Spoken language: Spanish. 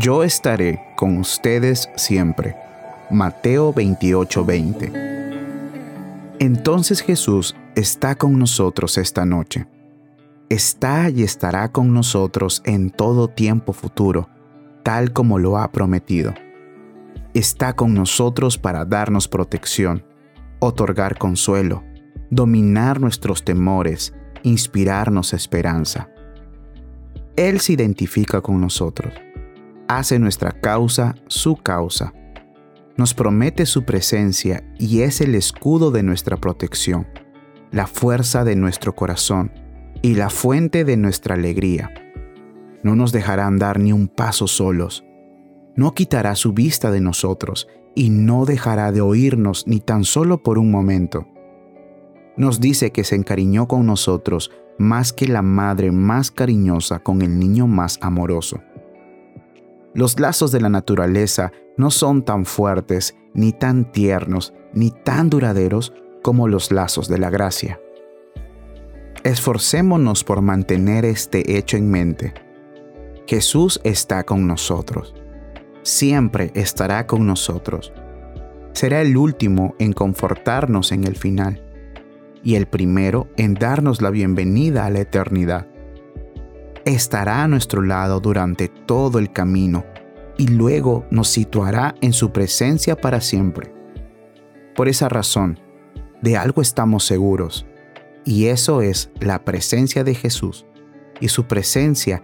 Yo estaré con ustedes siempre. Mateo 28:20. Entonces Jesús está con nosotros esta noche. Está y estará con nosotros en todo tiempo futuro, tal como lo ha prometido. Está con nosotros para darnos protección, otorgar consuelo, dominar nuestros temores, inspirarnos esperanza. Él se identifica con nosotros hace nuestra causa su causa. Nos promete su presencia y es el escudo de nuestra protección, la fuerza de nuestro corazón y la fuente de nuestra alegría. No nos dejará andar ni un paso solos. No quitará su vista de nosotros y no dejará de oírnos ni tan solo por un momento. Nos dice que se encariñó con nosotros más que la madre más cariñosa con el niño más amoroso. Los lazos de la naturaleza no son tan fuertes, ni tan tiernos, ni tan duraderos como los lazos de la gracia. Esforcémonos por mantener este hecho en mente. Jesús está con nosotros. Siempre estará con nosotros. Será el último en confortarnos en el final y el primero en darnos la bienvenida a la eternidad estará a nuestro lado durante todo el camino y luego nos situará en su presencia para siempre. Por esa razón, de algo estamos seguros, y eso es la presencia de Jesús, y su presencia